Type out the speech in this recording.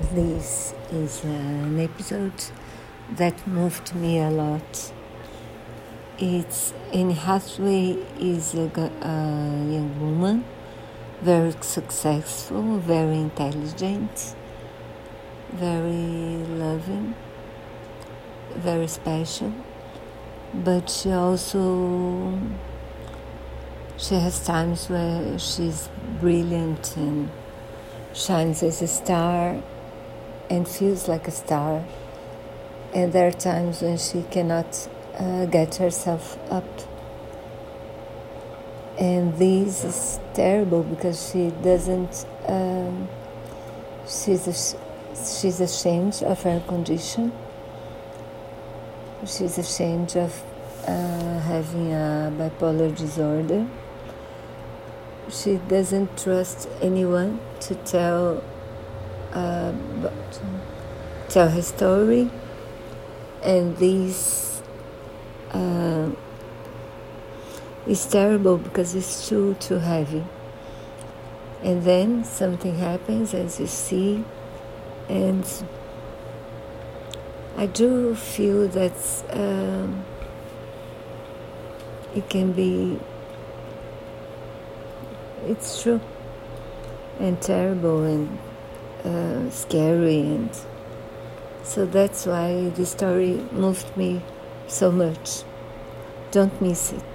This is an episode that moved me a lot. It's Anne Hathaway is a, a young woman, very successful, very intelligent, very loving, very special, but she also she has times where she's brilliant and shines as a star and feels like a star. And there are times when she cannot uh, get herself up. And this is terrible because she doesn't, um, she's, she's ashamed of her condition. She's ashamed of uh, having a bipolar disorder. She doesn't trust anyone to tell uh, tell her story, and this uh, is terrible because it's too too heavy. And then something happens, as you see, and I do feel that um, it can be. It's true and terrible and uh, scary and so that's why the story moved me so much. Don't miss it